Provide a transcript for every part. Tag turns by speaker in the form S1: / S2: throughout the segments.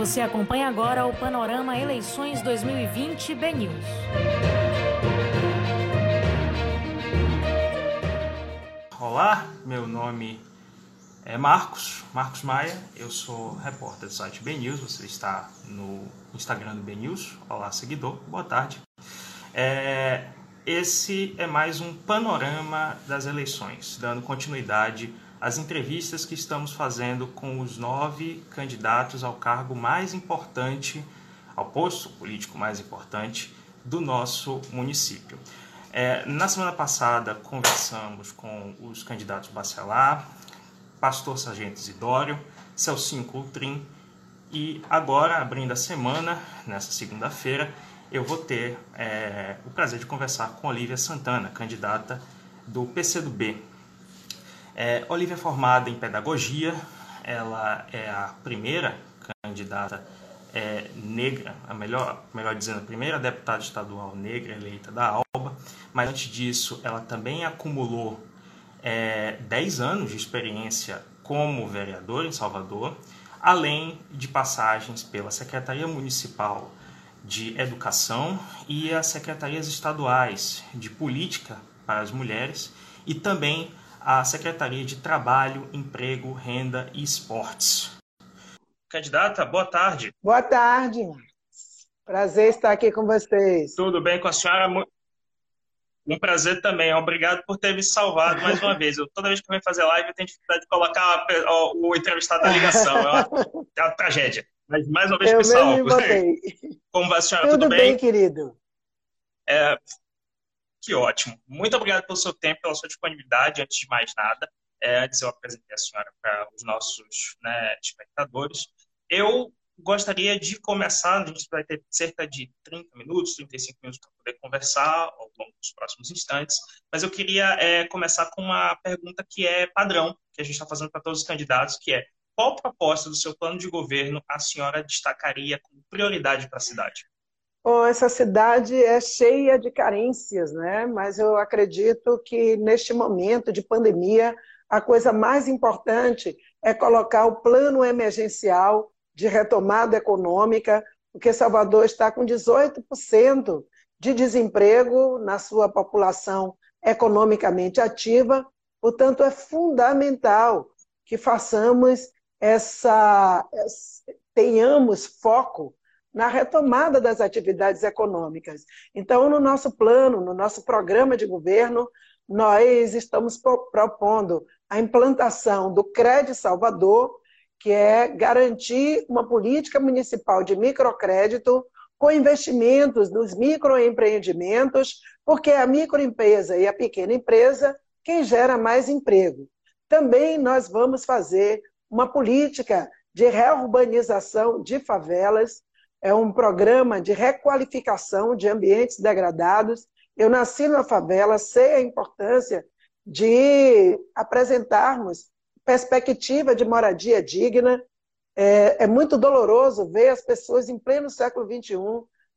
S1: Você acompanha agora o Panorama Eleições 2020 BNews.
S2: Olá, meu nome é Marcos, Marcos Maia, eu sou repórter do site BNews, você está no Instagram do BNews. Olá, seguidor, boa tarde. É, esse é mais um panorama das eleições, dando continuidade às entrevistas que estamos fazendo com os nove candidatos ao cargo mais importante, ao posto político mais importante do nosso município. É, na semana passada, conversamos com os candidatos Bacelar, Pastor Sargento Isidório, Celcinho Coutrin e agora, abrindo a semana, nessa segunda-feira, eu vou ter é, o prazer de conversar com Olivia Santana, candidata do PCdoB. É, Olivia é formada em pedagogia, ela é a primeira candidata é, negra, a melhor, melhor dizendo, a primeira deputada estadual negra eleita da ALBA, mas antes disso ela também acumulou é, 10 anos de experiência como vereadora em Salvador, além de passagens pela Secretaria Municipal de Educação e as secretarias estaduais de Política para as Mulheres e também a Secretaria de Trabalho, Emprego, Renda e Esportes. Candidata, boa tarde.
S3: Boa tarde. Prazer estar aqui com vocês.
S2: Tudo bem com a senhora? Um prazer também. Obrigado por ter me salvado mais uma vez. Eu, toda vez que eu venho fazer live, eu tenho dificuldade de colocar o entrevistado na ligação. É uma, é uma tragédia. Mas mais uma vez
S3: eu
S2: me salvo.
S3: Como
S2: vai a senhora?
S3: Tudo,
S2: Tudo
S3: bem? bem, querido?
S2: É, que ótimo. Muito obrigado pelo seu tempo, pela sua disponibilidade. Antes de mais nada, é, antes eu apresentei a senhora para os nossos né, espectadores. Eu gostaria de começar, a gente vai ter cerca de 30 minutos, 35 minutos para poder conversar ao longo dos próximos instantes, mas eu queria é, começar com uma pergunta que é padrão, que a gente está fazendo para todos os candidatos, que é qual proposta do seu plano de governo a senhora destacaria como prioridade para a cidade?
S3: Bom, essa cidade é cheia de carências, né? Mas eu acredito que neste momento de pandemia, a coisa mais importante é colocar o plano emergencial de retomada econômica, porque Salvador está com 18% de desemprego na sua população economicamente ativa, portanto, é fundamental que façamos essa tenhamos foco na retomada das atividades econômicas. Então, no nosso plano, no nosso programa de governo, nós estamos propondo a implantação do Crédito Salvador, que é garantir uma política municipal de microcrédito com investimentos nos microempreendimentos, porque é a microempresa e a pequena empresa quem gera mais emprego. Também nós vamos fazer uma política de reurbanização de favelas, é um programa de requalificação de ambientes degradados. Eu nasci na favela, sei a importância de apresentarmos perspectiva de moradia digna. É, é muito doloroso ver as pessoas em pleno século XXI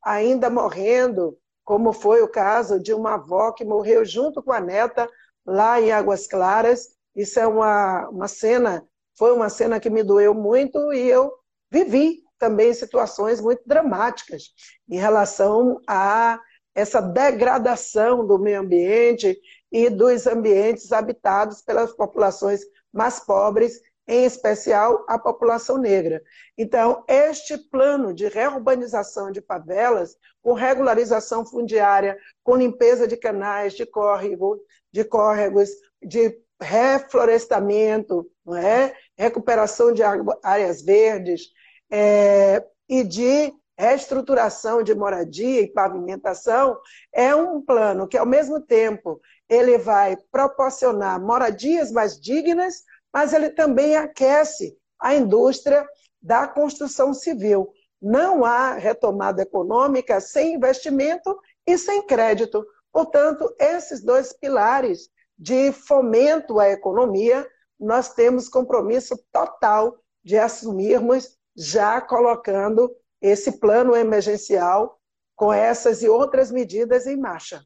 S3: ainda morrendo, como foi o caso de uma avó que morreu junto com a neta lá em Águas Claras. Isso é uma, uma cena foi uma cena que me doeu muito e eu vivi também situações muito dramáticas em relação a essa degradação do meio ambiente e dos ambientes habitados pelas populações mais pobres, em especial a população negra. Então, este plano de reurbanização de favelas, com regularização fundiária, com limpeza de canais, de córregos, de córregos, de reflorestamento, não é? recuperação de áreas verdes é, e de reestruturação de moradia e pavimentação, é um plano que, ao mesmo tempo, ele vai proporcionar moradias mais dignas, mas ele também aquece a indústria da construção civil. Não há retomada econômica sem investimento e sem crédito. Portanto, esses dois pilares de fomento à economia, nós temos compromisso total de assumirmos, já colocando esse plano emergencial com essas e outras medidas em marcha.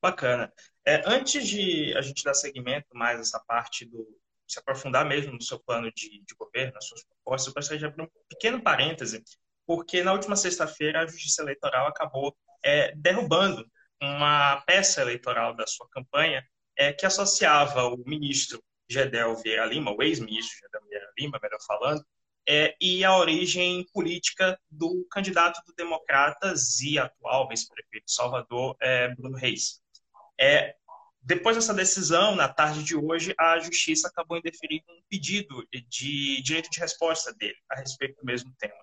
S2: Bacana. É, antes de a gente dar seguimento mais essa parte do, se aprofundar mesmo no seu plano de, de governo, nas suas propostas, eu gostaria de abrir um pequeno parêntese, porque na última sexta-feira a Justiça Eleitoral acabou é, derrubando uma peça eleitoral da sua campanha é, que associava o ministro Gedel Vieira Lima, o ex-ministro Gedel Vieira Lima, melhor falando, é, e a origem política do candidato do Democratas e atual vice-prefeito de Salvador, é, Bruno Reis. É, depois dessa decisão, na tarde de hoje, a Justiça acabou indeferindo um pedido de direito de resposta dele a respeito do mesmo tema.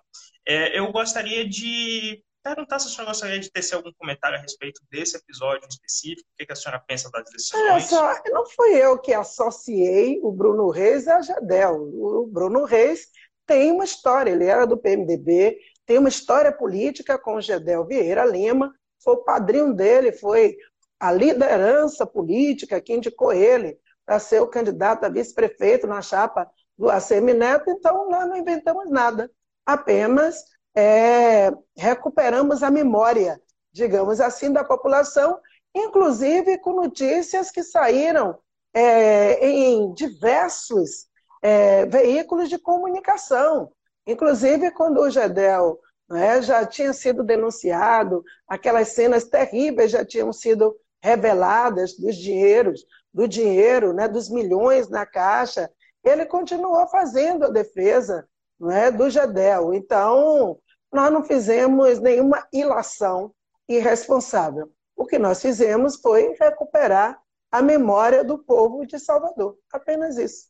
S2: É, eu gostaria de perguntar se a senhora gostaria de tecer algum comentário a respeito desse episódio específico, o que a senhora pensa das decisões? Olha
S3: só, não fui eu que associei o Bruno Reis a Jadel. O Bruno Reis tem uma história, ele era do PMDB, tem uma história política com o Gedel Vieira Lima, foi o padrinho dele, foi a liderança política que indicou ele para ser o candidato a vice-prefeito na chapa do ACM Neto, então nós não inventamos nada, apenas é, recuperamos a memória, digamos assim, da população, inclusive com notícias que saíram é, em diversos é, veículos de comunicação. Inclusive, quando o Gedel né, já tinha sido denunciado, aquelas cenas terríveis já tinham sido reveladas dos dinheiros, do dinheiro, né, dos milhões na caixa, ele continuou fazendo a defesa né, do Gedel. Então, nós não fizemos nenhuma ilação irresponsável. O que nós fizemos foi recuperar a memória do povo de Salvador. Apenas isso.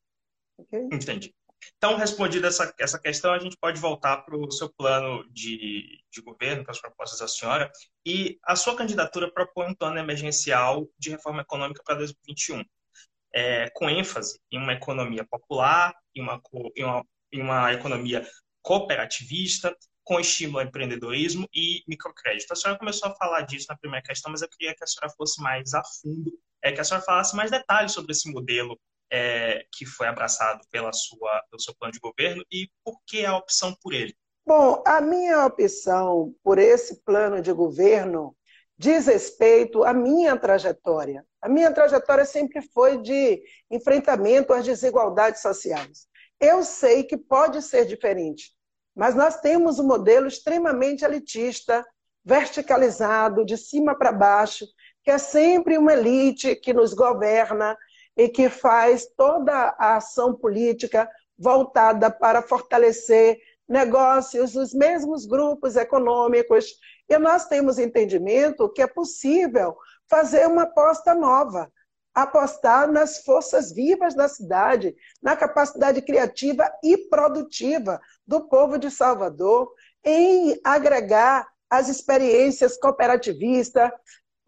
S2: Okay? Entendi. Então, respondida essa, essa questão, a gente pode voltar para o seu plano de, de governo, para as propostas da senhora. E a sua candidatura propõe um plano emergencial de reforma econômica para 2021, é, com ênfase em uma economia popular, em uma, em uma, em uma economia cooperativista, com estímulo ao empreendedorismo e microcrédito. A senhora começou a falar disso na primeira questão, mas eu queria que a senhora fosse mais a fundo, é, que a senhora falasse mais detalhes sobre esse modelo é, que foi abraçado pela sua, pelo seu plano de governo e por que a opção por ele?
S3: Bom, a minha opção por esse plano de governo diz respeito à minha trajetória. A minha trajetória sempre foi de enfrentamento às desigualdades sociais. Eu sei que pode ser diferente, mas nós temos um modelo extremamente elitista, verticalizado, de cima para baixo, que é sempre uma elite que nos governa, e que faz toda a ação política voltada para fortalecer negócios, os mesmos grupos econômicos. E nós temos entendimento que é possível fazer uma aposta nova, apostar nas forças vivas da cidade, na capacidade criativa e produtiva do povo de Salvador, em agregar as experiências cooperativistas,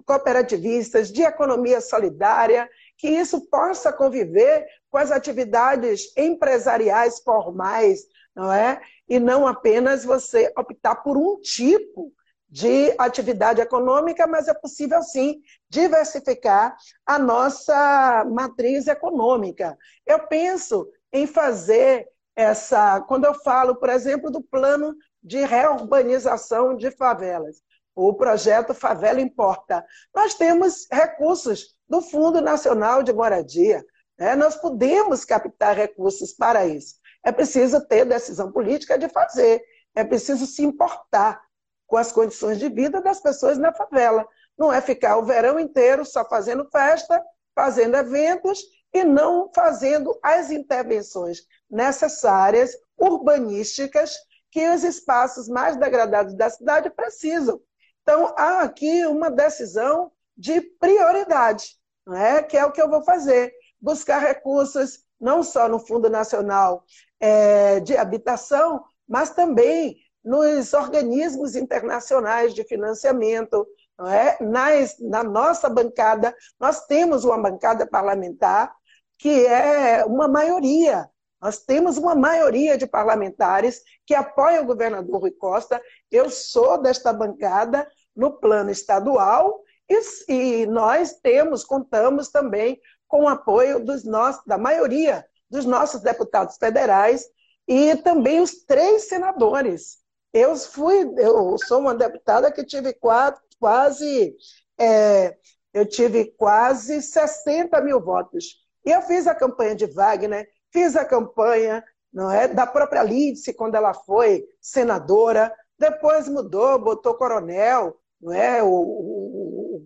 S3: cooperativistas de economia solidária que isso possa conviver com as atividades empresariais formais, não é? E não apenas você optar por um tipo de atividade econômica, mas é possível sim diversificar a nossa matriz econômica. Eu penso em fazer essa, quando eu falo, por exemplo, do plano de reurbanização de favelas, o projeto Favela Importa. Nós temos recursos do Fundo Nacional de Moradia. Né? Nós podemos captar recursos para isso. É preciso ter decisão política de fazer. É preciso se importar com as condições de vida das pessoas na favela. Não é ficar o verão inteiro só fazendo festa, fazendo eventos e não fazendo as intervenções necessárias, urbanísticas, que os espaços mais degradados da cidade precisam. Então, há aqui uma decisão de prioridade é? que é o que eu vou fazer. Buscar recursos não só no Fundo Nacional é, de Habitação, mas também nos organismos internacionais de financiamento. É? Nas, na nossa bancada, nós temos uma bancada parlamentar que é uma maioria. Nós temos uma maioria de parlamentares que apoiam o governador Rui Costa. Eu sou desta bancada no plano estadual e, e nós temos, contamos também com o apoio dos nossos, da maioria dos nossos deputados federais e também os três senadores. Eu fui, eu sou uma deputada que tive quatro, quase, é, eu tive quase 60 mil votos. E eu fiz a campanha de Wagner, fiz a campanha não é, da própria Lídice, quando ela foi senadora, depois mudou, botou coronel, não é? o, o,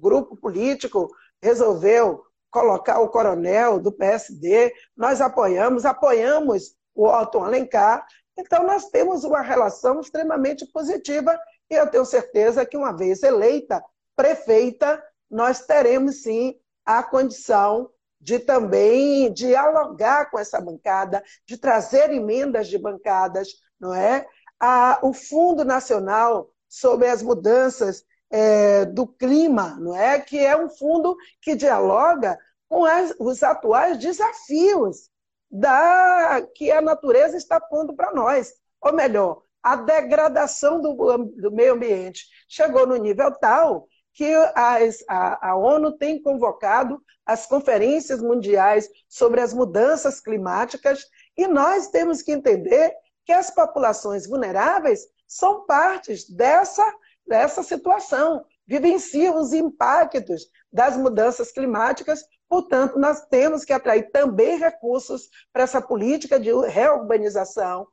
S3: grupo político resolveu colocar o coronel do PSD, nós apoiamos, apoiamos o Otto Alencar, então nós temos uma relação extremamente positiva e eu tenho certeza que uma vez eleita prefeita, nós teremos sim a condição de também dialogar com essa bancada, de trazer emendas de bancadas, não é? O Fundo Nacional sobre as mudanças é, do clima, não é? Que é um fundo que dialoga com as, os atuais desafios da que a natureza está pondo para nós. Ou melhor, a degradação do, do meio ambiente chegou no nível tal que as, a, a ONU tem convocado as conferências mundiais sobre as mudanças climáticas e nós temos que entender que as populações vulneráveis são partes dessa, dessa situação, vivenciam os impactos das mudanças climáticas, portanto, nós temos que atrair também recursos para essa política de reurbanização,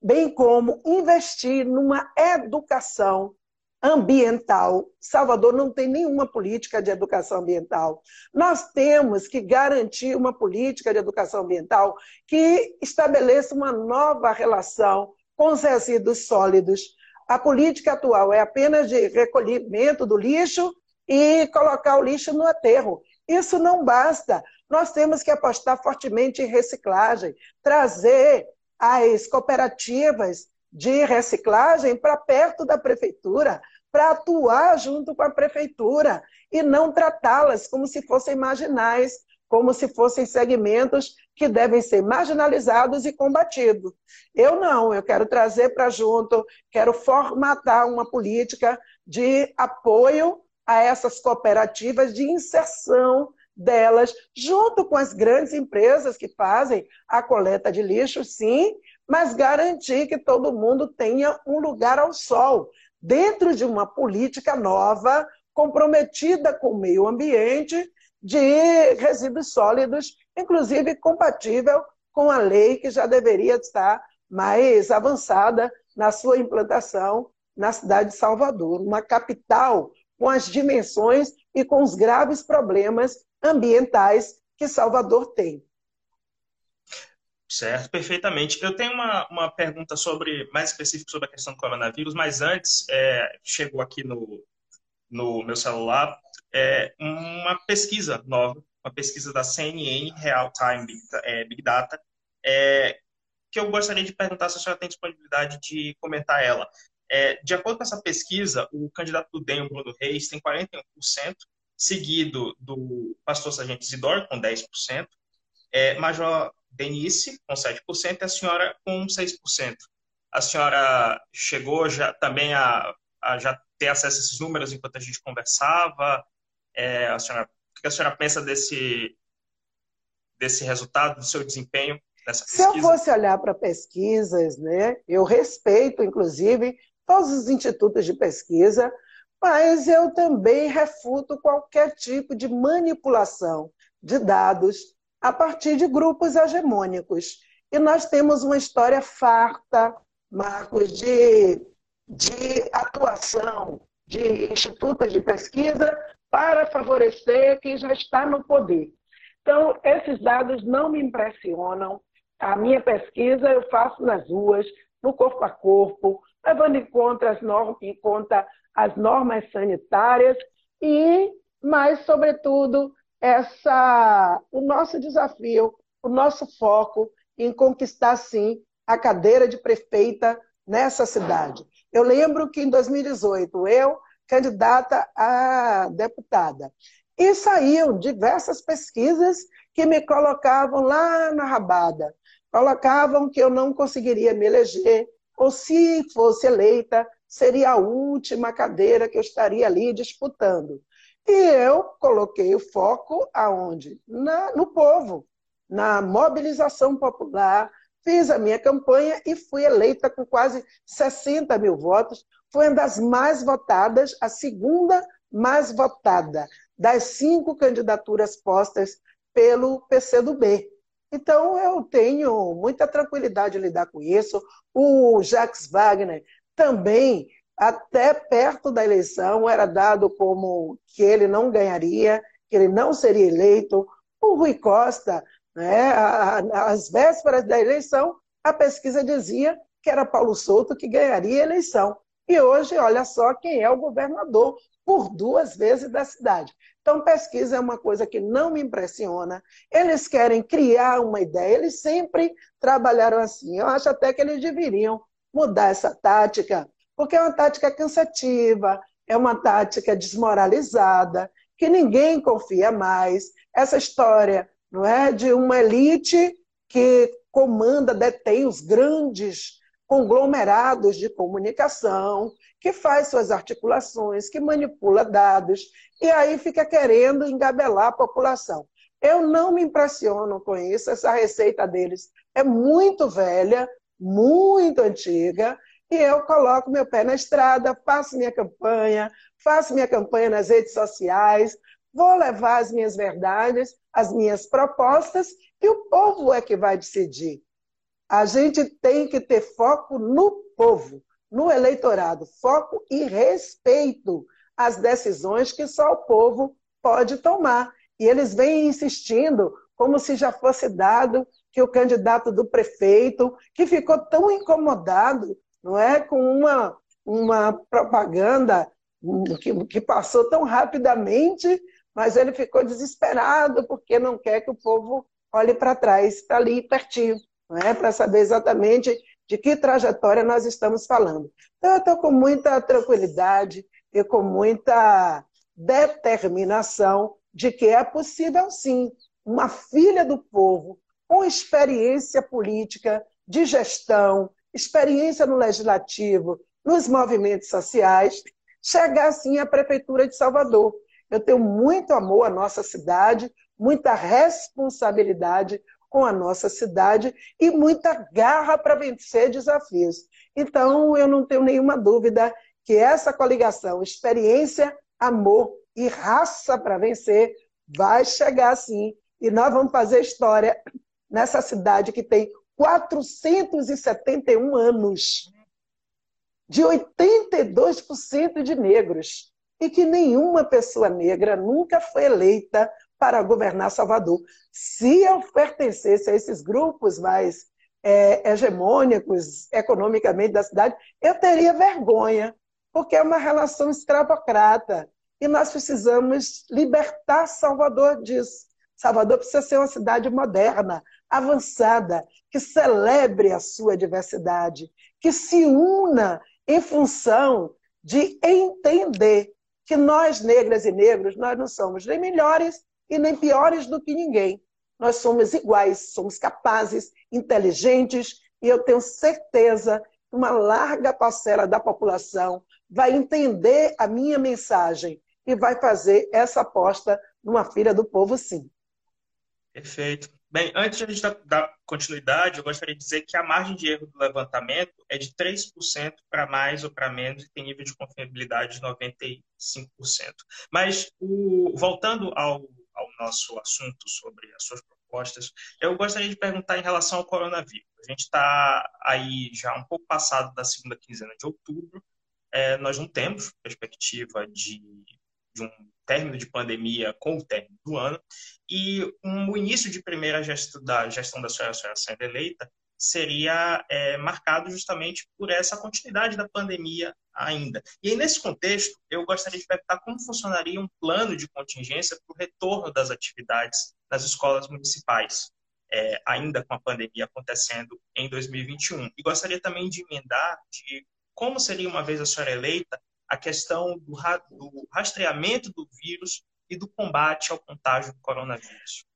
S3: bem como investir numa educação ambiental. Salvador não tem nenhuma política de educação ambiental. Nós temos que garantir uma política de educação ambiental que estabeleça uma nova relação com os resíduos sólidos. A política atual é apenas de recolhimento do lixo e colocar o lixo no aterro. Isso não basta. Nós temos que apostar fortemente em reciclagem, trazer as cooperativas de reciclagem para perto da prefeitura, para atuar junto com a prefeitura e não tratá-las como se fossem marginais, como se fossem segmentos que devem ser marginalizados e combatidos. Eu não, eu quero trazer para junto, quero formatar uma política de apoio a essas cooperativas de inserção delas, junto com as grandes empresas que fazem a coleta de lixo, sim, mas garantir que todo mundo tenha um lugar ao sol, dentro de uma política nova, comprometida com o meio ambiente, de resíduos sólidos, inclusive compatível com a lei que já deveria estar mais avançada na sua implantação na cidade de Salvador, uma capital com as dimensões e com os graves problemas ambientais que Salvador tem.
S2: Certo, perfeitamente. Eu tenho uma, uma pergunta sobre mais específica sobre a questão do coronavírus, mas antes é, chegou aqui no, no meu celular é, uma pesquisa nova, uma pesquisa da CNN Real Time Big, é, Big Data, é, que eu gostaria de perguntar se a senhora tem disponibilidade de comentar ela. É, de acordo com essa pesquisa, o candidato do DEM, Bruno Reis, tem 41%, seguido do pastor Sargento Isidoro, com 10%, é, Major Denise, com 7%, e a senhora com 6%. A senhora chegou já também a, a já ter acesso a esses números enquanto a gente conversava? É, a senhora, o que a senhora pensa desse, desse resultado, do seu desempenho nessa pesquisa?
S3: Se eu fosse olhar para pesquisas, né, eu respeito, inclusive, todos os institutos de pesquisa, mas eu também refuto qualquer tipo de manipulação de dados a partir de grupos hegemônicos. E nós temos uma história farta, Marcos, de, de atuação de institutos de pesquisa para favorecer quem já está no poder. Então, esses dados não me impressionam. A minha pesquisa eu faço nas ruas, no corpo a corpo, levando em conta as normas, em conta as normas sanitárias e, mais sobretudo, essa, o nosso desafio, o nosso foco em conquistar, sim, a cadeira de prefeita nessa cidade. Eu lembro que em 2018, eu, candidata a deputada, e saíam diversas pesquisas que me colocavam lá na rabada, colocavam que eu não conseguiria me eleger, ou se fosse eleita, seria a última cadeira que eu estaria ali disputando. E eu coloquei o foco aonde? Na, no povo, na mobilização popular, fiz a minha campanha e fui eleita com quase 60 mil votos. Foi uma das mais votadas, a segunda mais votada das cinco candidaturas postas pelo PCdoB. Então, eu tenho muita tranquilidade de lidar com isso. O Jacques Wagner também, até perto da eleição, era dado como que ele não ganharia, que ele não seria eleito. O Rui Costa, né, às vésperas da eleição, a pesquisa dizia que era Paulo Souto que ganharia a eleição. E hoje, olha só quem é o governador por duas vezes da cidade. Então, pesquisa é uma coisa que não me impressiona. Eles querem criar uma ideia, eles sempre trabalharam assim. Eu acho até que eles deveriam mudar essa tática, porque é uma tática cansativa, é uma tática desmoralizada, que ninguém confia mais. Essa história não é de uma elite que comanda, detém os grandes conglomerados de comunicação, que faz suas articulações, que manipula dados, e aí fica querendo engabelar a população. Eu não me impressiono com isso, essa receita deles é muito velha, muito antiga, e eu coloco meu pé na estrada, faço minha campanha, faço minha campanha nas redes sociais, vou levar as minhas verdades, as minhas propostas, e o povo é que vai decidir. A gente tem que ter foco no povo, no eleitorado, foco e respeito às decisões que só o povo pode tomar. E eles vêm insistindo, como se já fosse dado que o candidato do prefeito, que ficou tão incomodado, não é, com uma, uma propaganda que, que passou tão rapidamente, mas ele ficou desesperado porque não quer que o povo olhe para trás, está ali pertinho é? para saber exatamente de que trajetória nós estamos falando. Então, eu estou com muita tranquilidade e com muita determinação de que é possível, sim, uma filha do povo com experiência política, de gestão, experiência no legislativo, nos movimentos sociais, chegar assim à Prefeitura de Salvador. Eu tenho muito amor à nossa cidade, muita responsabilidade com a nossa cidade e muita garra para vencer desafios. Então, eu não tenho nenhuma dúvida que essa coligação, experiência, amor e raça para vencer, vai chegar sim. E nós vamos fazer história nessa cidade que tem 471 anos, de 82% de negros, e que nenhuma pessoa negra nunca foi eleita para governar Salvador. Se eu pertencesse a esses grupos mais é, hegemônicos economicamente da cidade, eu teria vergonha, porque é uma relação escravocrata. E nós precisamos libertar Salvador disso. Salvador precisa ser uma cidade moderna, avançada, que celebre a sua diversidade, que se una em função de entender que nós, negras e negros, nós não somos nem melhores e nem piores do que ninguém. Nós somos iguais, somos capazes, inteligentes, e eu tenho certeza que uma larga parcela da população vai entender a minha mensagem e vai fazer essa aposta numa filha do povo, sim.
S2: Perfeito. Bem, antes de a gente dar continuidade, eu gostaria de dizer que a margem de erro do levantamento é de 3% para mais ou para menos e tem nível de confiabilidade de 95%. Mas, o, voltando ao ao nosso assunto sobre as suas propostas, eu gostaria de perguntar em relação ao coronavírus. A gente está aí já um pouco passado da segunda quinzena de outubro, é, nós não temos perspectiva de, de, um término de pandemia com o término do ano, e um, o início de primeira gestão da gestão da senhora, senhora sendo eleita seria é, marcado justamente por essa continuidade da pandemia ainda. E aí, nesse contexto, eu gostaria de perguntar como funcionaria um plano de contingência para o retorno das atividades nas escolas municipais, é, ainda com a pandemia acontecendo em 2021. E gostaria também de emendar de como seria, uma vez a senhora eleita, a questão do, do rastreamento do vírus e do combate ao contágio do coronavírus.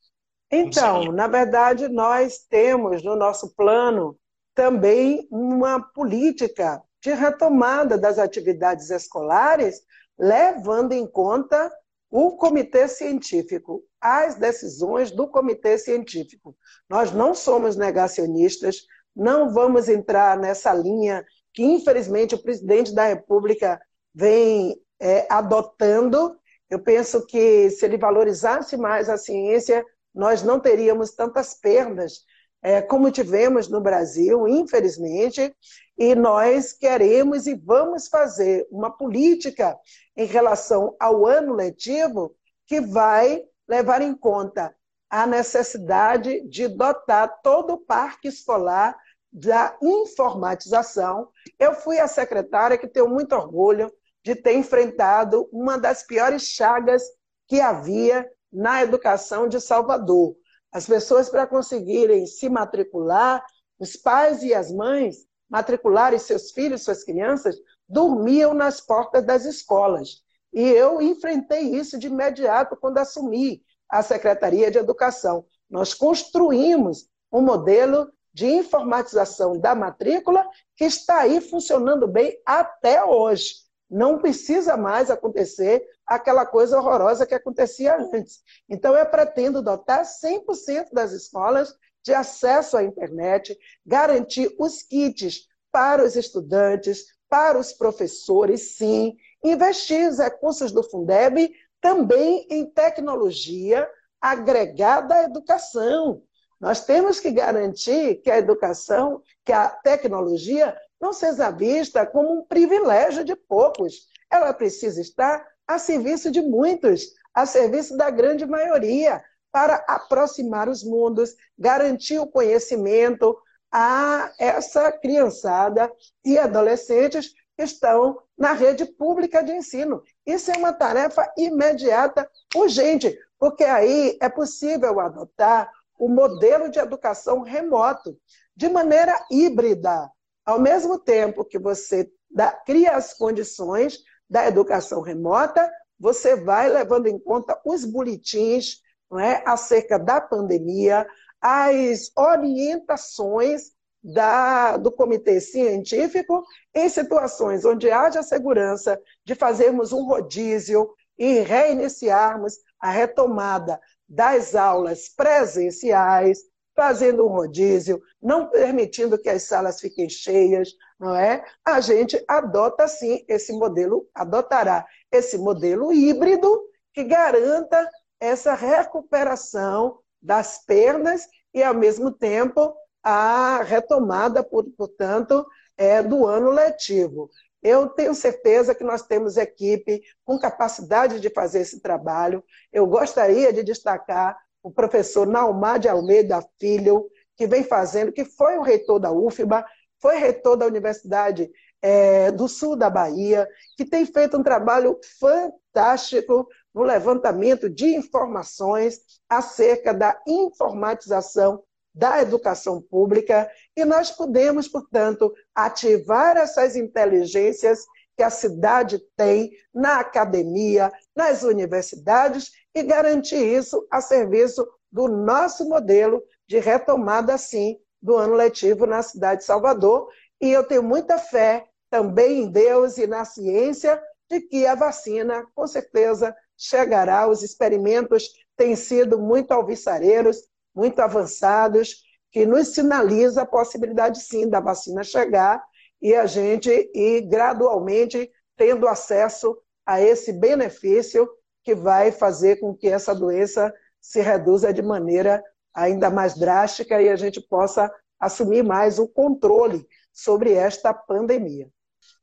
S3: Então, na verdade, nós temos no nosso plano também uma política de retomada das atividades escolares, levando em conta o comitê científico, as decisões do comitê científico. Nós não somos negacionistas, não vamos entrar nessa linha que, infelizmente, o presidente da República vem é, adotando. Eu penso que se ele valorizasse mais a ciência, nós não teríamos tantas perdas é, como tivemos no Brasil, infelizmente, e nós queremos e vamos fazer uma política em relação ao ano letivo que vai levar em conta a necessidade de dotar todo o parque escolar da informatização. Eu fui a secretária que tenho muito orgulho de ter enfrentado uma das piores chagas que havia na educação de Salvador. As pessoas, para conseguirem se matricular, os pais e as mães matricularem seus filhos, suas crianças, dormiam nas portas das escolas. E eu enfrentei isso de imediato quando assumi a Secretaria de Educação. Nós construímos um modelo de informatização da matrícula que está aí funcionando bem até hoje. Não precisa mais acontecer aquela coisa horrorosa que acontecia antes. Então, eu pretendo dotar 100% das escolas de acesso à internet, garantir os kits para os estudantes, para os professores, sim, investir os recursos do Fundeb também em tecnologia agregada à educação. Nós temos que garantir que a educação, que a tecnologia não seja vista como um privilégio de poucos. Ela precisa estar a serviço de muitos, a serviço da grande maioria, para aproximar os mundos, garantir o conhecimento a essa criançada e adolescentes que estão na rede pública de ensino. Isso é uma tarefa imediata, urgente, porque aí é possível adotar o modelo de educação remoto, de maneira híbrida. Ao mesmo tempo que você dá, cria as condições da educação remota, você vai levando em conta os boletins não é, acerca da pandemia, as orientações da, do comitê científico em situações onde haja segurança de fazermos um rodízio e reiniciarmos a retomada das aulas presenciais, fazendo um rodízio, não permitindo que as salas fiquem cheias, não é? A gente adota sim esse modelo, adotará esse modelo híbrido que garanta essa recuperação das perdas e, ao mesmo tempo, a retomada, portanto, é, do ano letivo. Eu tenho certeza que nós temos equipe com capacidade de fazer esse trabalho. Eu gostaria de destacar o professor Naumar de Almeida Filho, que vem fazendo, que foi o reitor da UFBA, foi reitor da Universidade é, do Sul da Bahia, que tem feito um trabalho fantástico no levantamento de informações acerca da informatização da educação pública, e nós podemos, portanto, ativar essas inteligências que a cidade tem na academia, nas universidades e garantir isso a serviço do nosso modelo de retomada, sim, do ano letivo na cidade de Salvador. E eu tenho muita fé também em Deus e na ciência de que a vacina, com certeza, chegará. Os experimentos têm sido muito alvissareiros, muito avançados, que nos sinaliza a possibilidade, sim, da vacina chegar e a gente ir gradualmente tendo acesso a esse benefício que vai fazer com que essa doença se reduza de maneira ainda mais drástica e a gente possa assumir mais o controle sobre esta pandemia.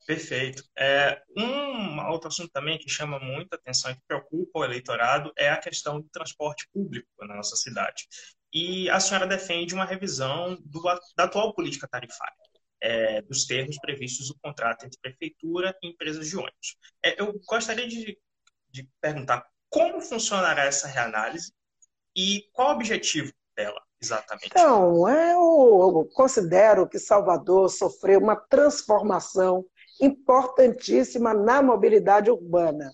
S2: Perfeito. É, um outro assunto também que chama muita atenção e que preocupa o eleitorado é a questão do transporte público na nossa cidade. E a senhora defende uma revisão do, da atual política tarifária é, dos termos previstos no contrato entre prefeitura e empresas de ônibus. É, eu gostaria de, de perguntar como funcionará essa reanálise e qual o objetivo dela, exatamente?
S3: Então, eu considero que Salvador sofreu uma transformação importantíssima na mobilidade urbana.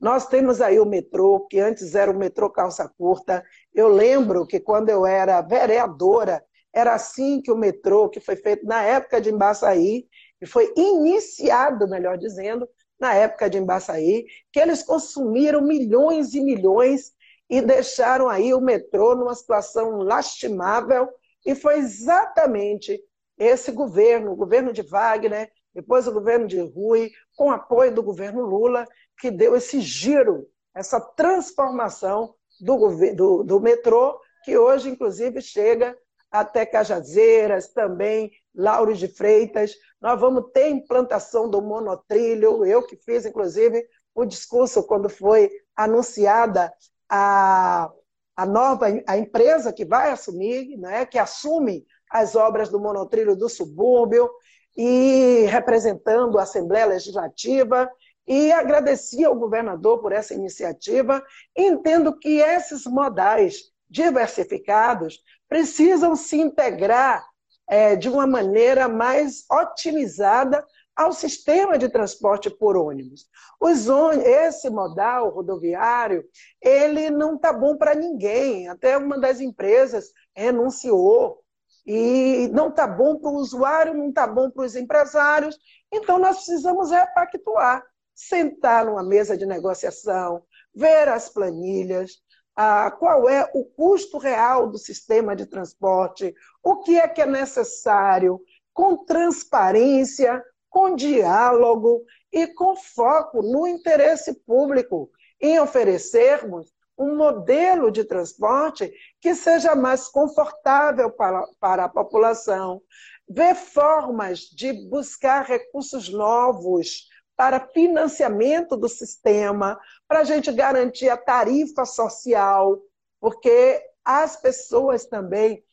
S3: Nós temos aí o metrô, que antes era o metrô calça curta. Eu lembro que quando eu era vereadora, era assim que o metrô, que foi feito na época de Embaçaí, e foi iniciado, melhor dizendo, na época de Embaçaí, que eles consumiram milhões e milhões e deixaram aí o metrô numa situação lastimável, e foi exatamente esse governo, o governo de Wagner, depois o governo de Rui, com apoio do governo Lula, que deu esse giro, essa transformação do, do, do metrô que hoje, inclusive, chega até Cajazeiras, também Lauro de Freitas. Nós vamos ter implantação do monotrilho, eu que fiz, inclusive, o discurso quando foi anunciada a, a nova a empresa que vai assumir, né, que assume as obras do monotrilho do subúrbio e representando a Assembleia Legislativa e agradeci ao governador por essa iniciativa. Entendo que esses modais diversificados precisam se integrar é, de uma maneira mais otimizada ao sistema de transporte por ônibus. Os esse modal rodoviário, ele não está bom para ninguém. Até uma das empresas renunciou. E não está bom para o usuário, não está bom para os empresários. Então, nós precisamos repactuar, sentar numa mesa de negociação, ver as planilhas, ah, qual é o custo real do sistema de transporte, o que é que é necessário, com transparência, com diálogo e com foco no interesse público, em oferecermos um modelo de transporte que seja mais confortável para, para a população, ver formas de buscar recursos novos para financiamento do sistema, para a gente garantir a tarifa social, porque as pessoas também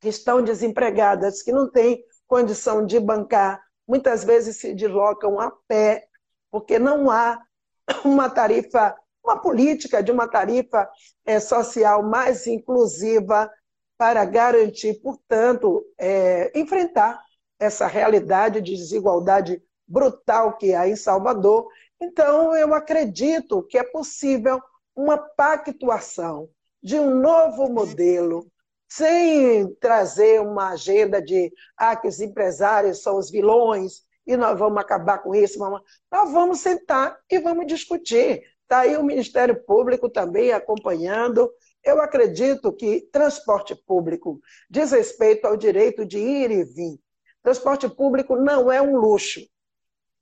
S3: que estão desempregadas, que não têm condição de bancar, muitas vezes se deslocam a pé, porque não há uma tarifa, uma política de uma tarifa é, social mais inclusiva para garantir, portanto, é, enfrentar essa realidade de desigualdade brutal que há em Salvador. Então, eu acredito que é possível uma pactuação de um novo modelo, sem trazer uma agenda de ah, que os empresários são os vilões e nós vamos acabar com isso. Vamos... Nós vamos sentar e vamos discutir. Está aí o Ministério Público também acompanhando. Eu acredito que transporte público diz respeito ao direito de ir e vir. Transporte público não é um luxo.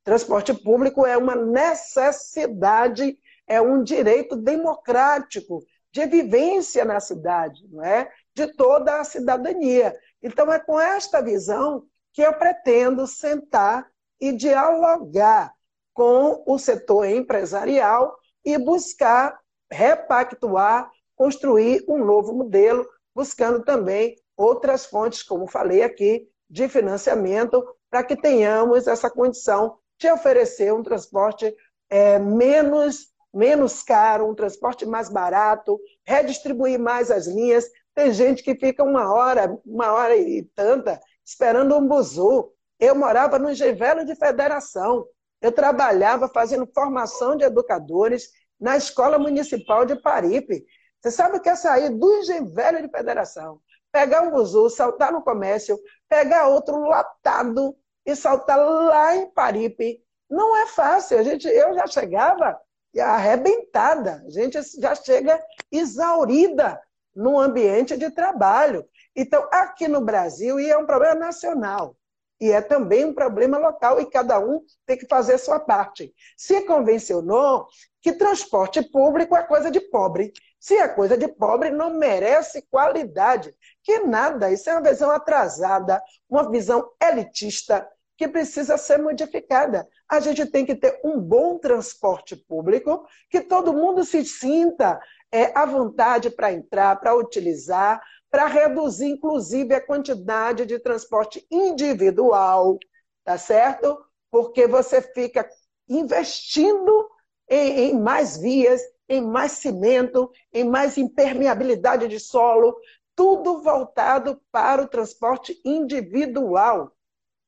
S3: Transporte público é uma necessidade, é um direito democrático de vivência na cidade, não é? de toda a cidadania. Então, é com esta visão que eu pretendo sentar e dialogar com o setor empresarial e buscar repactuar, construir um novo modelo, buscando também outras fontes, como falei aqui, de financiamento, para que tenhamos essa condição te oferecer um transporte é, menos, menos caro, um transporte mais barato, redistribuir mais as linhas. Tem gente que fica uma hora, uma hora e tanta, esperando um buzu. Eu morava no Gevelo de Federação. Eu trabalhava fazendo formação de educadores na Escola Municipal de Paripe. Você sabe o que é sair do Engenho de Federação, pegar um buzu, saltar no comércio, pegar outro lotado e saltar lá em Paripe. Não é fácil. A gente, eu já chegava arrebentada, a gente já chega exaurida no ambiente de trabalho. Então, aqui no Brasil, e é um problema nacional, e é também um problema local, e cada um tem que fazer sua parte. Se convencionou que transporte público é coisa de pobre. Se é coisa de pobre, não merece qualidade. Que nada, isso é uma visão atrasada, uma visão elitista, que precisa ser modificada. A gente tem que ter um bom transporte público, que todo mundo se sinta é, à vontade para entrar, para utilizar, para reduzir, inclusive, a quantidade de transporte individual, tá certo? Porque você fica investindo em, em mais vias, em mais cimento, em mais impermeabilidade de solo, tudo voltado para o transporte individual.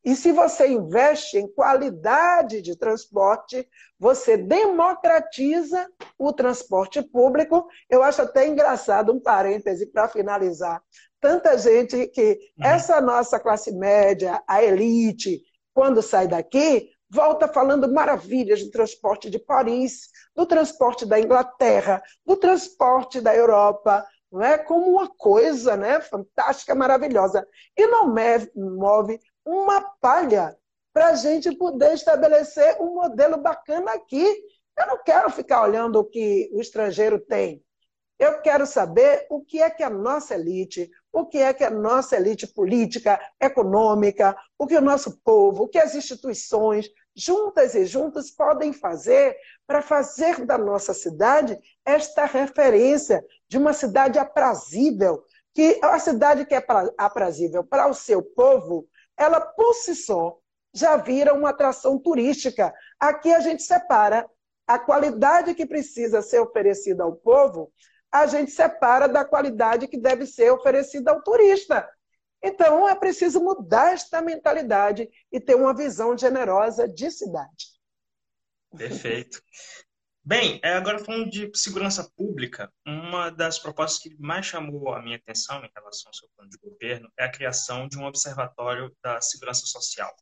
S3: E se você investe em qualidade de transporte, você democratiza o transporte público. Eu acho até engraçado, um parêntese para finalizar. Tanta gente que uhum. essa nossa classe média, a elite, quando sai daqui, volta falando maravilhas do transporte de Paris, do transporte da Inglaterra, do transporte da Europa, não é como uma coisa, né, fantástica, maravilhosa, e não move uma palha para a gente poder estabelecer um modelo bacana aqui. Eu não quero ficar olhando o que o estrangeiro tem. Eu quero saber o que é que a nossa elite, o que é que a nossa elite política, econômica, o que o nosso povo, o que as instituições, juntas e juntos, podem fazer para fazer da nossa cidade esta referência de uma cidade aprazível, que a cidade que é aprazível para o seu povo, ela por si só já vira uma atração turística. Aqui a gente separa a qualidade que precisa ser oferecida ao povo, a gente separa da qualidade que deve ser oferecida ao turista. Então, é preciso mudar esta mentalidade e ter uma visão generosa de cidade.
S2: Perfeito. Bem, é, agora falando de segurança pública, uma das propostas que mais chamou a minha atenção em relação ao seu plano de governo é a criação de um observatório da segurança social.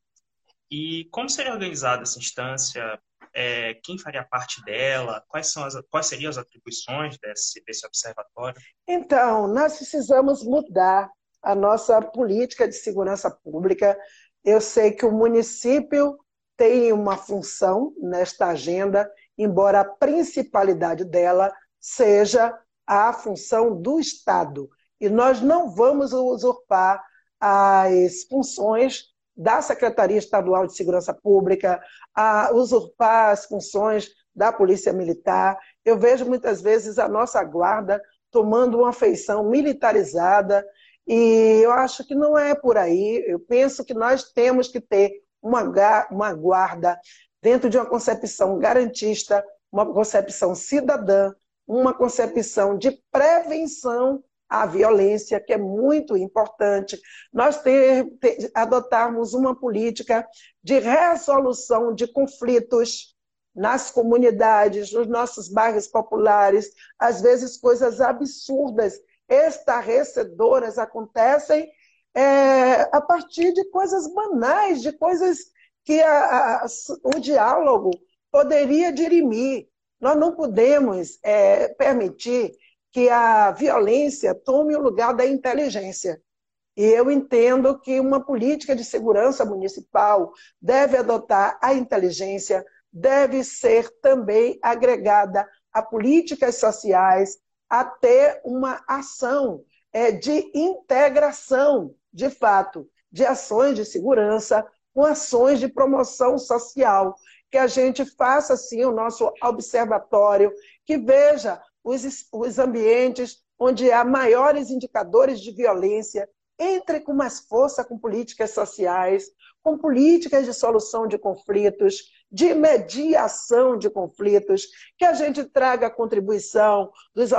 S2: E como seria organizada essa instância? É, quem faria parte dela? Quais, são as, quais seriam as atribuições desse, desse observatório?
S3: Então, nós precisamos mudar a nossa política de segurança pública. Eu sei que o município tem uma função nesta agenda embora a principalidade dela seja a função do Estado. E nós não vamos usurpar as funções da Secretaria Estadual de Segurança Pública, a usurpar as funções da Polícia Militar. Eu vejo muitas vezes a nossa guarda tomando uma feição militarizada, e eu acho que não é por aí. Eu penso que nós temos que ter uma, uma guarda dentro de uma concepção garantista, uma concepção cidadã, uma concepção de prevenção à violência, que é muito importante. Nós ter, ter, adotarmos uma política de resolução de conflitos nas comunidades, nos nossos bairros populares, às vezes coisas absurdas, estarrecedoras acontecem é, a partir de coisas banais, de coisas que a, a, o diálogo poderia dirimir. Nós não podemos é, permitir que a violência tome o lugar da inteligência. E eu entendo que uma política de segurança municipal deve adotar a inteligência, deve ser também agregada a políticas sociais, a ter uma ação é, de integração, de fato, de ações de segurança com ações de promoção social, que a gente faça, assim, o nosso observatório, que veja os, os ambientes onde há maiores indicadores de violência, entre com mais força com políticas sociais, com políticas de solução de conflitos, de mediação de conflitos, que a gente traga a contribuição dos,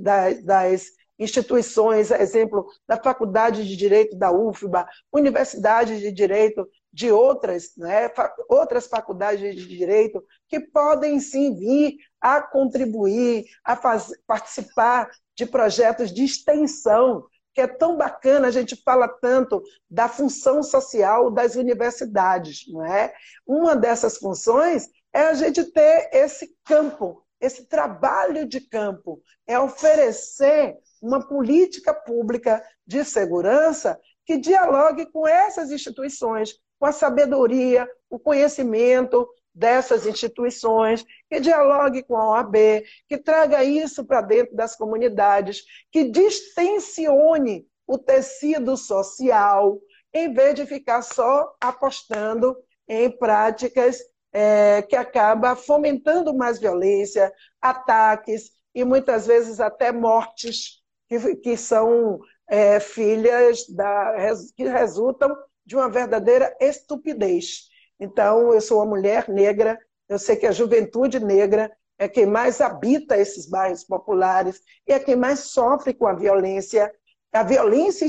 S3: das, das instituições, exemplo da Faculdade de Direito da UFBA, Universidade de Direito de outras, né, outras faculdades de direito que podem sim vir a contribuir, a participar de projetos de extensão, que é tão bacana, a gente fala tanto da função social das universidades, não é? Uma dessas funções é a gente ter esse campo, esse trabalho de campo, é oferecer uma política pública de segurança que dialogue com essas instituições, com a sabedoria, o conhecimento dessas instituições, que dialogue com a OAB, que traga isso para dentro das comunidades, que distensione o tecido social, em vez de ficar só apostando em práticas é, que acaba fomentando mais violência, ataques e muitas vezes até mortes que, que são é, filhas da, que resultam de uma verdadeira estupidez. Então, eu sou uma mulher negra, eu sei que a juventude negra é quem mais habita esses bairros populares e é quem mais sofre com a violência, a violência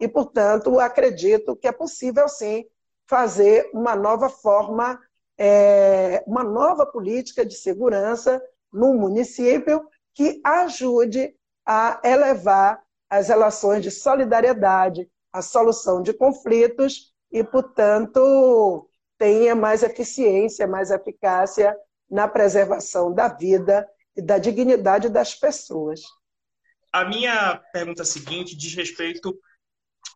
S3: e, portanto, acredito que é possível sim fazer uma nova forma, é, uma nova política de segurança no município que ajude a elevar as relações de solidariedade, a solução de conflitos e, portanto, tenha mais eficiência, mais eficácia na preservação da vida e da dignidade das pessoas.
S2: A minha pergunta seguinte diz respeito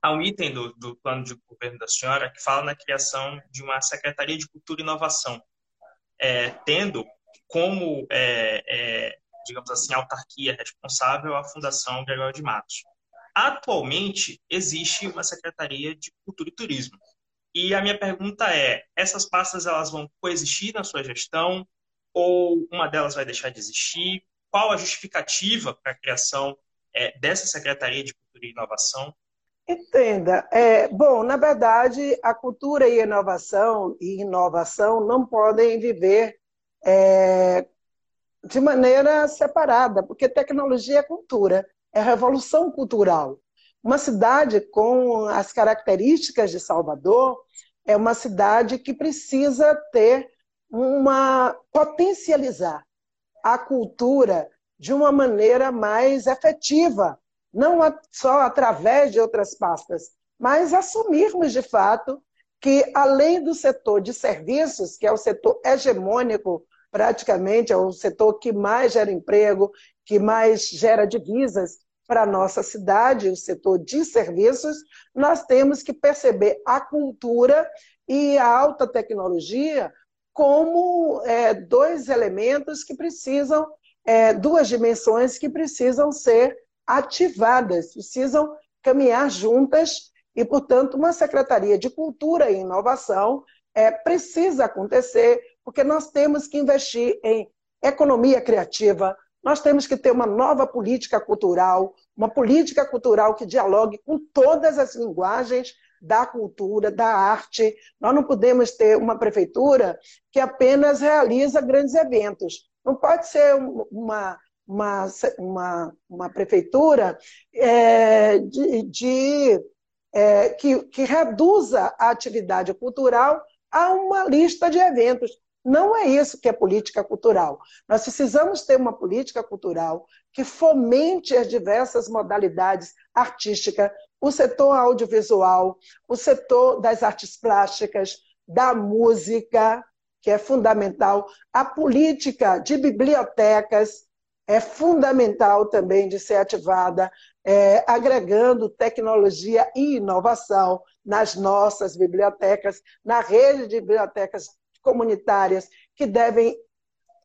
S2: a um item do, do plano de governo da senhora que fala na criação de uma Secretaria de Cultura e Inovação, é, tendo como é, é, digamos assim, autarquia responsável, a Fundação Gregório de Matos. Atualmente, existe uma Secretaria de Cultura e Turismo. E a minha pergunta é, essas pastas elas vão coexistir na sua gestão ou uma delas vai deixar de existir? Qual a justificativa para a criação é, dessa Secretaria de Cultura e Inovação?
S3: Entenda. É, bom, na verdade, a cultura e a inovação e inovação não podem viver é, de maneira separada, porque tecnologia é cultura, é revolução cultural. Uma cidade com as características de Salvador é uma cidade que precisa ter uma potencializar a cultura de uma maneira mais efetiva, não só através de outras pastas, mas assumirmos de fato que além do setor de serviços, que é o setor hegemônico praticamente é o setor que mais gera emprego, que mais gera divisas para a nossa cidade, o setor de serviços, nós temos que perceber a cultura e a alta tecnologia como é, dois elementos que precisam, é, duas dimensões que precisam ser ativadas, precisam caminhar juntas e, portanto, uma Secretaria de Cultura e Inovação é, precisa acontecer porque nós temos que investir em economia criativa, nós temos que ter uma nova política cultural, uma política cultural que dialogue com todas as linguagens da cultura, da arte. Nós não podemos ter uma prefeitura que apenas realiza grandes eventos. Não pode ser uma, uma, uma, uma prefeitura é, de, de é, que, que reduza a atividade cultural a uma lista de eventos. Não é isso que é política cultural. Nós precisamos ter uma política cultural que fomente as diversas modalidades artísticas, o setor audiovisual, o setor das artes plásticas, da música, que é fundamental, a política de bibliotecas é fundamental também de ser ativada, é, agregando tecnologia e inovação nas nossas bibliotecas, na rede de bibliotecas comunitárias que devem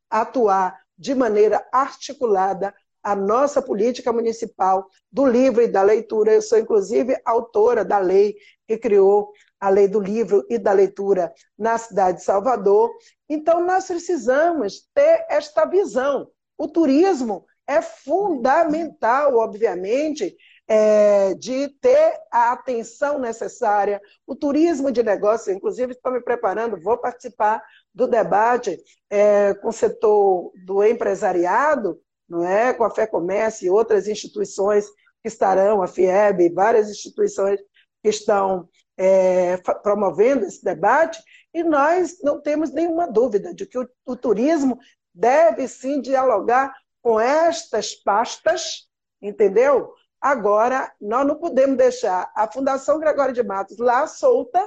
S3: atuar de maneira articulada a nossa política municipal do livro e da leitura. Eu sou, inclusive, autora da lei que criou a lei do livro e da leitura na cidade de Salvador. Então, nós precisamos ter esta visão. O turismo é fundamental, obviamente, é, de ter a atenção necessária. O turismo de negócio, inclusive, estou me preparando, vou participar do debate é, com o setor do empresariado, não é? com a Fé Comércio e outras instituições que estarão, a FIEB, várias instituições que estão é, promovendo esse debate, e nós não temos nenhuma dúvida de que o, o turismo deve sim dialogar com estas pastas, entendeu? Agora, nós não podemos deixar a Fundação Gregório de Matos lá solta,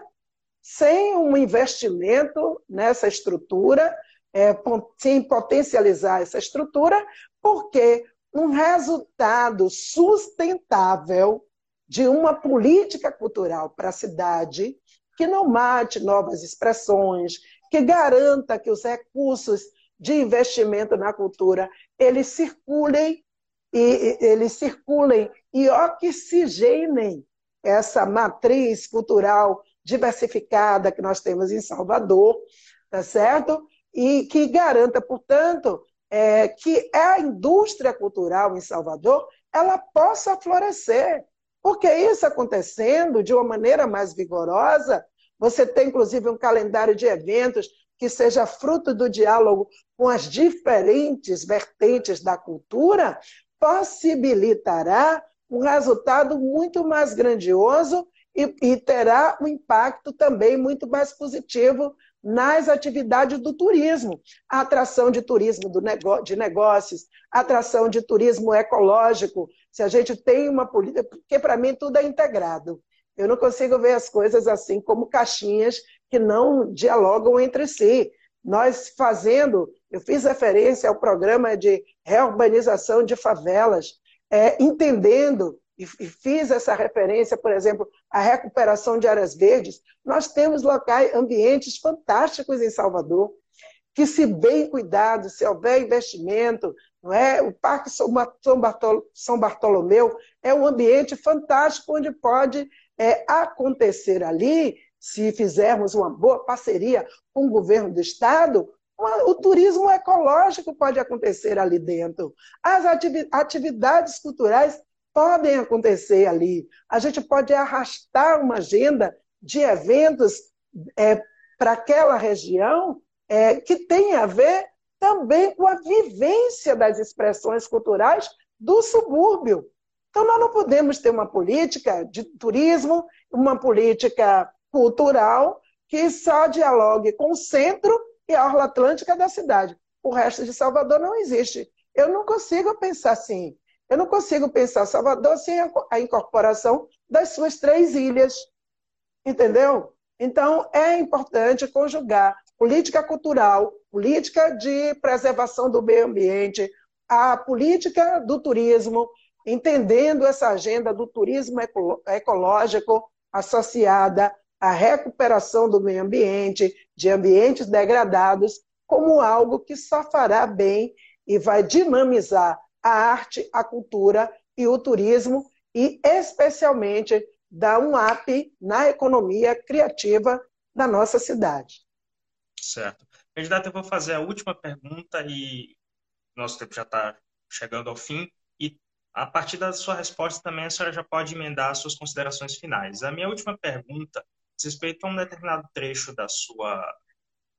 S3: sem um investimento nessa estrutura, é, sem potencializar essa estrutura, porque um resultado sustentável de uma política cultural para a cidade que não mate novas expressões, que garanta que os recursos de investimento na cultura eles circulem e eles circulem e oxigenem essa matriz cultural diversificada que nós temos em Salvador, tá certo? E que garanta, portanto, é, que a indústria cultural em Salvador ela possa florescer. Porque isso acontecendo de uma maneira mais vigorosa, você tem inclusive um calendário de eventos que seja fruto do diálogo com as diferentes vertentes da cultura, possibilitará um resultado muito mais grandioso e, e, terá um impacto também muito mais positivo nas atividades do turismo. A atração de turismo do nego, de negócios, atração de turismo ecológico. Se a gente tem uma política, porque para mim tudo é integrado. Eu não consigo ver as coisas assim como caixinhas que não dialogam entre si. Nós fazendo, eu fiz referência ao programa de reurbanização de favelas, é, entendendo, e, e fiz essa referência, por exemplo, à recuperação de áreas verdes, nós temos locais, ambientes fantásticos em Salvador, que se bem cuidados, se houver investimento, não é? O Parque São Bartolomeu é um ambiente fantástico onde pode é, acontecer ali, se fizermos uma boa parceria com o governo do estado, o turismo ecológico pode acontecer ali dentro. As atividades culturais podem acontecer ali. A gente pode arrastar uma agenda de eventos é, para aquela região é, que tem a ver também com a vivência das expressões culturais do subúrbio. Então, nós não podemos ter uma política de turismo, uma política cultural que só dialogue com o centro e a orla atlântica da cidade. O resto de Salvador não existe. Eu não consigo pensar assim. Eu não consigo pensar Salvador sem a incorporação das suas três ilhas. Entendeu? Então, é importante conjugar política cultural, política de preservação do meio ambiente, a política do turismo, entendendo essa agenda do turismo ecológico associada à recuperação do meio ambiente, de ambientes degradados, como algo que só fará bem e vai dinamizar a arte, a cultura e o turismo, e especialmente dar um up na economia criativa da nossa cidade.
S2: Certo. Candidata, eu vou fazer a última pergunta e nosso tempo já está chegando ao fim. E a partir da sua resposta também a senhora já pode emendar as suas considerações finais. A minha última pergunta respeito a um determinado trecho da sua,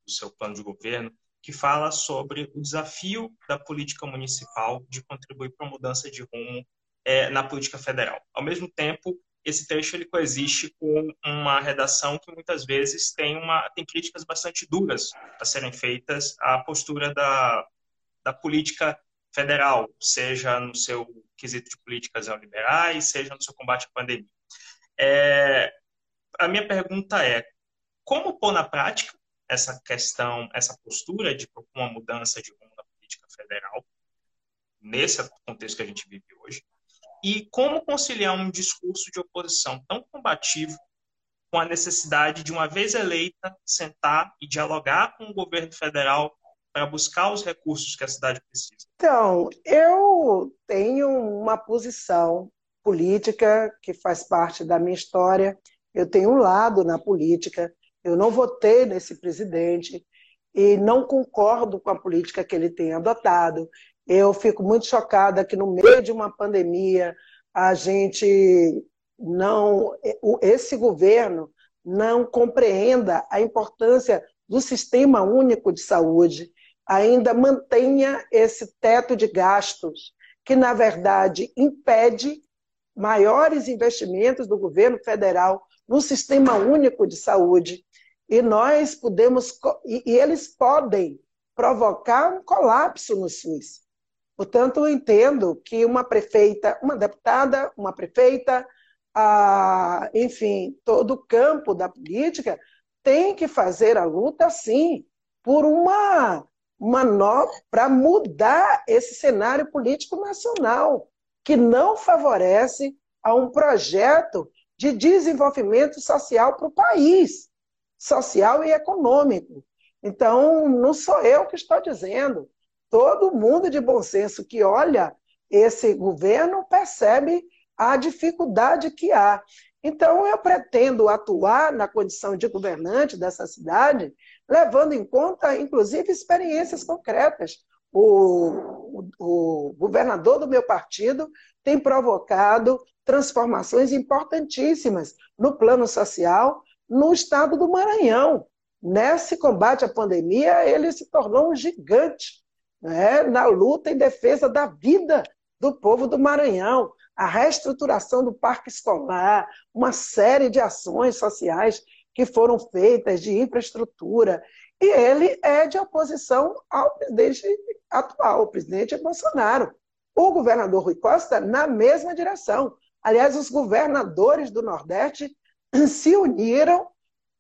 S2: do seu plano de governo que fala sobre o desafio da política municipal de contribuir para a mudança de rumo é, na política federal. Ao mesmo tempo, esse trecho ele coexiste com uma redação que muitas vezes tem, uma, tem críticas bastante duras a serem feitas à postura da, da política federal, seja no seu quesito de políticas neoliberais, seja no seu combate à pandemia. É, a minha pergunta é, como pôr na prática essa questão, essa postura de propor uma mudança de rumo na política federal, nesse contexto que a gente vive hoje, e como conciliar um discurso de oposição tão combativo com a necessidade de, uma vez eleita, sentar e dialogar com o governo federal para buscar os recursos que a cidade precisa?
S3: Então, eu tenho uma posição política que faz parte da minha história. Eu tenho um lado na política, eu não votei nesse presidente e não concordo com a política que ele tem adotado. Eu fico muito chocada que no meio de uma pandemia a gente não esse governo não compreenda a importância do sistema único de saúde, ainda mantenha esse teto de gastos que na verdade impede maiores investimentos do governo federal no sistema único de saúde e nós podemos, e, e eles podem provocar um colapso no SUS. Portanto, eu entendo que uma prefeita, uma deputada, uma prefeita, a, enfim, todo o campo da política tem que fazer a luta, sim, por uma, para mudar esse cenário político nacional, que não favorece a um projeto de desenvolvimento social para o país social e econômico. Então, não sou eu que estou dizendo. Todo mundo de bom senso que olha esse governo percebe a dificuldade que há. Então, eu pretendo atuar na condição de governante dessa cidade, levando em conta, inclusive, experiências concretas. O, o, governador do meu partido tem provocado transformações importantíssimas no plano social, no estado do Maranhão. Nesse combate à pandemia, ele se tornou um gigante né? na luta em defesa da vida do povo do Maranhão, a reestruturação do parque escolar, uma série de ações sociais que foram feitas de infraestrutura. E ele é de oposição ao presidente atual, o presidente Bolsonaro. O governador Rui Costa, na mesma direção. Aliás, os governadores do Nordeste se uniram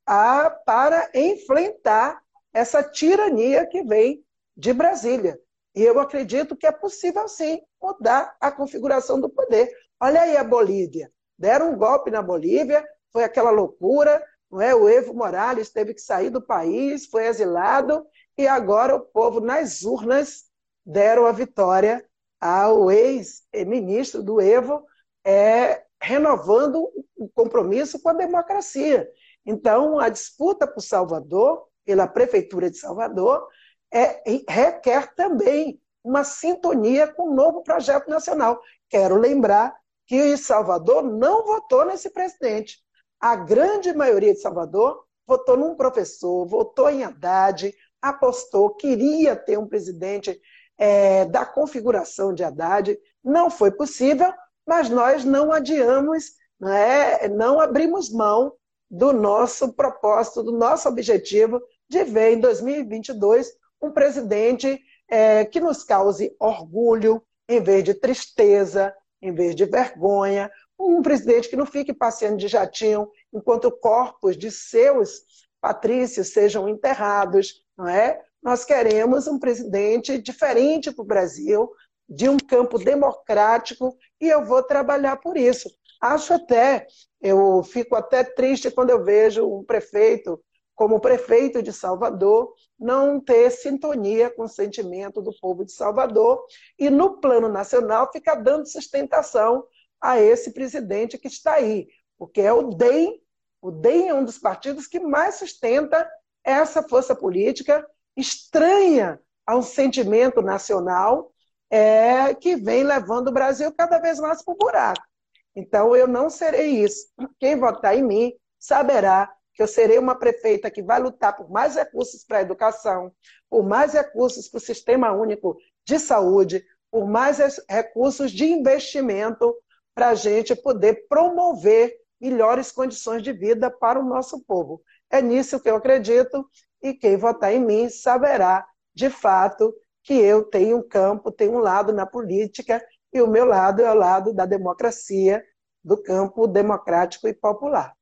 S3: a, para enfrentar essa tirania que vem de Brasília. E eu acredito que é possível, sim, mudar a configuração do poder. Olha aí a Bolívia. Deram um golpe na Bolívia, foi aquela loucura, não é? O Evo Morales teve que sair do país, foi exilado, e agora o povo nas urnas deram a vitória ao ex-ministro do Evo, é, renovando o compromisso com a democracia. Então, a disputa por Salvador, pela Prefeitura de Salvador, é, requer também uma sintonia com o novo projeto nacional. Quero lembrar que Salvador não votou nesse presidente. A grande maioria de Salvador votou num professor, votou em Haddad, apostou, queria ter um presidente é, da configuração de Haddad. Não foi possível, mas nós não adiamos, não, é, não abrimos mão do nosso propósito, do nosso objetivo de ver em 2022 um presidente é, que nos cause orgulho, em vez de tristeza, em vez de vergonha, um presidente que não fique passeando de jatinho enquanto corpos de seus patrícios sejam enterrados, não é? Nós queremos um presidente diferente para o Brasil, de um campo democrático, e eu vou trabalhar por isso. Acho até, eu fico até triste quando eu vejo um prefeito, como o prefeito de Salvador, não ter sintonia com o sentimento do povo de Salvador e, no plano nacional, ficar dando sustentação a esse presidente que está aí, porque é o DEM, o DEM é um dos partidos que mais sustenta essa força política estranha ao sentimento nacional é, que vem levando o Brasil cada vez mais para o buraco. Então, eu não serei isso. Quem votar em mim saberá que eu serei uma prefeita que vai lutar por mais recursos para a educação, por mais recursos para o Sistema Único de Saúde, por mais recursos de investimento para a gente poder promover melhores condições de vida para o nosso povo. É nisso que eu acredito e quem votar em mim saberá, de fato, que eu tenho um campo, tenho um lado na política e o meu lado é o lado da democracia, do campo democrático e popular.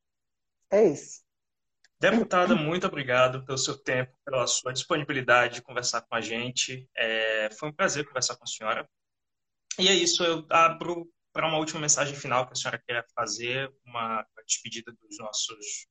S3: É isso.
S2: Deputada, muito obrigado pelo seu tempo, pela sua disponibilidade de conversar com a gente. É, foi um prazer conversar com a senhora. E é isso, eu abro para uma última mensagem final que a senhora quer fazer, uma despedida dos nossos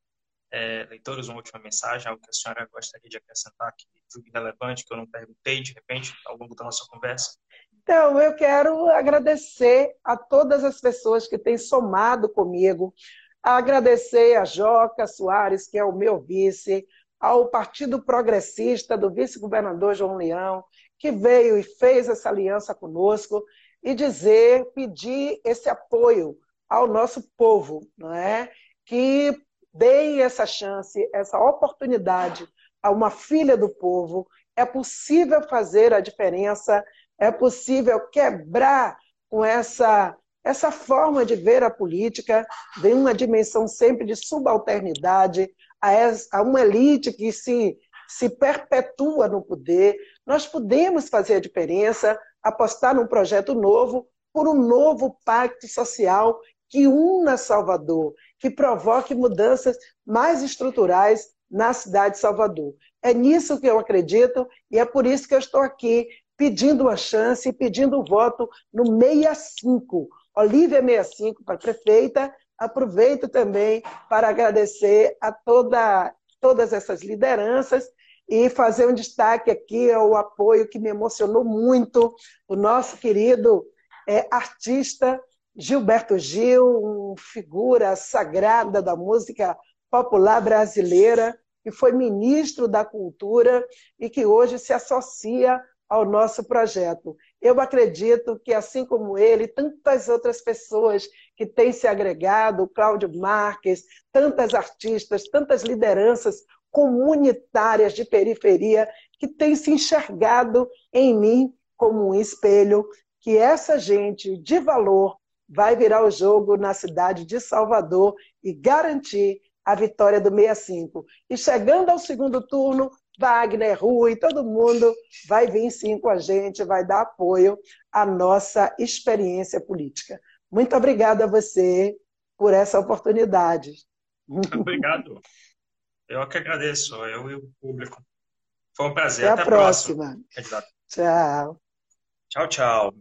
S2: é, leitores, uma última mensagem, algo que a senhora gostaria de acrescentar que julgue relevante, que eu não perguntei de repente ao longo da nossa conversa?
S3: Então, eu quero agradecer a todas as pessoas que têm somado comigo, agradecer a Joca Soares, que é o meu vice, ao Partido Progressista do vice-governador João Leão, que veio e fez essa aliança conosco, e dizer, pedir esse apoio ao nosso povo, não é? que deem essa chance, essa oportunidade a uma filha do povo. É possível fazer a diferença, é possível quebrar com essa, essa forma de ver a política, de uma dimensão sempre de subalternidade, a, uma elite que se, se perpetua no poder. Nós podemos fazer a diferença, apostar num projeto novo, por um novo pacto social que una Salvador, que provoque mudanças mais estruturais na cidade de Salvador. É nisso que eu acredito e é por isso que eu estou aqui pedindo uma chance, pedindo um voto no 65. Olívia 65 para prefeita. Aproveito também para agradecer a toda, todas essas lideranças e fazer um destaque aqui ao apoio que me emocionou muito, o nosso querido é, artista Gilberto Gil, figura sagrada da música popular brasileira, que foi ministro da Cultura e que hoje se associa ao nosso projeto. Eu acredito que, assim como ele, tantas outras pessoas que têm se agregado, Cláudio Marques, tantas artistas, tantas lideranças comunitárias de periferia que têm se enxergado em mim como um espelho, que essa gente de valor vai virar o jogo na cidade de Salvador e garantir a vitória do 65. E chegando ao segundo turno, Wagner, Rui, todo mundo vai vir sim com a gente, vai dar apoio à nossa experiência política. Muito obrigada a você por essa oportunidade.
S2: Obrigado. Eu que agradeço, eu e o público. Foi um prazer.
S3: Até, Até a próxima. próxima. Tchau.
S2: Tchau, tchau.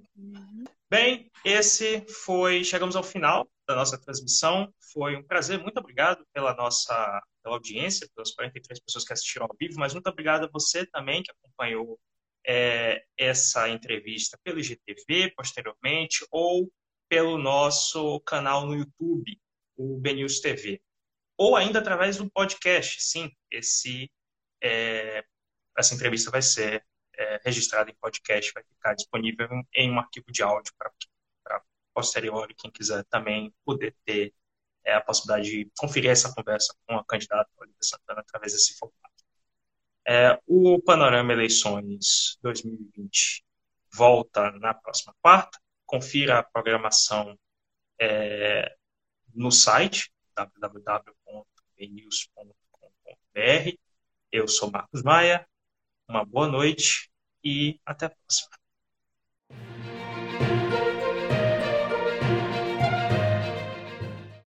S2: Bem, esse foi. Chegamos ao final da nossa transmissão. Foi um prazer. Muito obrigado pela nossa pela audiência, pelas 43 pessoas que assistiram ao vivo, mas muito obrigado a você também que acompanhou é, essa entrevista pelo IGTV posteriormente ou pelo nosso canal no YouTube, o BNews TV. Ou ainda através do podcast, sim, esse, é, essa entrevista vai ser é, registrada em podcast, vai ficar disponível em um arquivo de áudio para posteriori, quem quiser também poder ter é, a possibilidade de conferir essa conversa com a candidata Olivia Santana através desse formato. É, o Panorama Eleições 2020 volta na próxima quarta. Confira a programação é, no site www.enews.com.br. Eu sou Marcos Maia, uma boa noite e até a próxima.